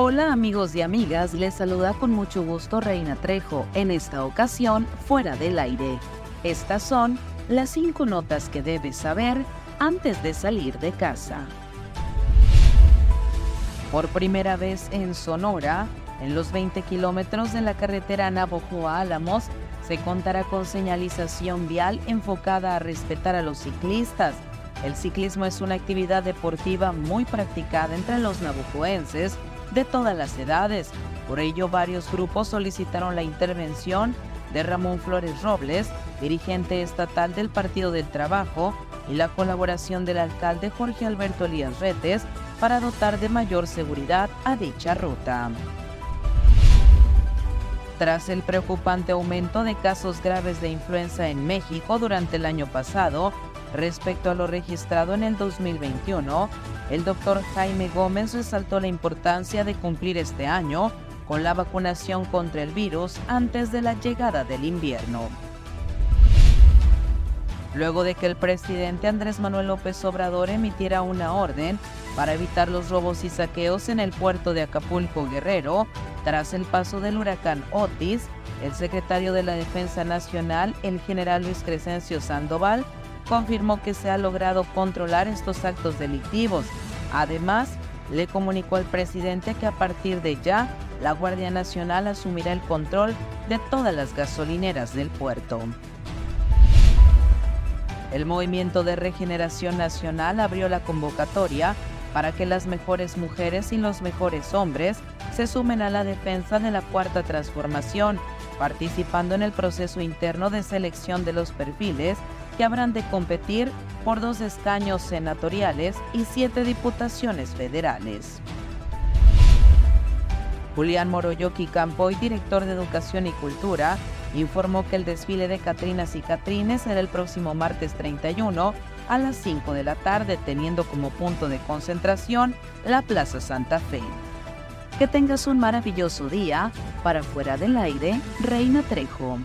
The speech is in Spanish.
Hola amigos y amigas, les saluda con mucho gusto Reina Trejo, en esta ocasión fuera del aire. Estas son las cinco notas que debes saber antes de salir de casa. Por primera vez en Sonora, en los 20 kilómetros de la carretera Navojoa-Álamos, se contará con señalización vial enfocada a respetar a los ciclistas. El ciclismo es una actividad deportiva muy practicada entre los navojoenses de todas las edades. Por ello, varios grupos solicitaron la intervención de Ramón Flores Robles, dirigente estatal del Partido del Trabajo, y la colaboración del alcalde Jorge Alberto Elías Retes para dotar de mayor seguridad a dicha ruta. Tras el preocupante aumento de casos graves de influenza en México durante el año pasado, respecto a lo registrado en el 2021, el doctor Jaime Gómez resaltó la importancia de cumplir este año con la vacunación contra el virus antes de la llegada del invierno. Luego de que el presidente Andrés Manuel López Obrador emitiera una orden para evitar los robos y saqueos en el puerto de Acapulco Guerrero, tras el paso del huracán Otis, el secretario de la Defensa Nacional, el general Luis Crescencio Sandoval, confirmó que se ha logrado controlar estos actos delictivos. Además, le comunicó al presidente que a partir de ya, la Guardia Nacional asumirá el control de todas las gasolineras del puerto. El Movimiento de Regeneración Nacional abrió la convocatoria para que las mejores mujeres y los mejores hombres se sumen a la defensa de la Cuarta Transformación, participando en el proceso interno de selección de los perfiles que habrán de competir por dos escaños senatoriales y siete diputaciones federales. Julián Moroyoki Campoy, director de Educación y Cultura, informó que el desfile de Catrinas y Catrines será el próximo martes 31 a las 5 de la tarde, teniendo como punto de concentración la Plaza Santa Fe. Que tengas un maravilloso día. Para fuera del aire, Reina Trejo.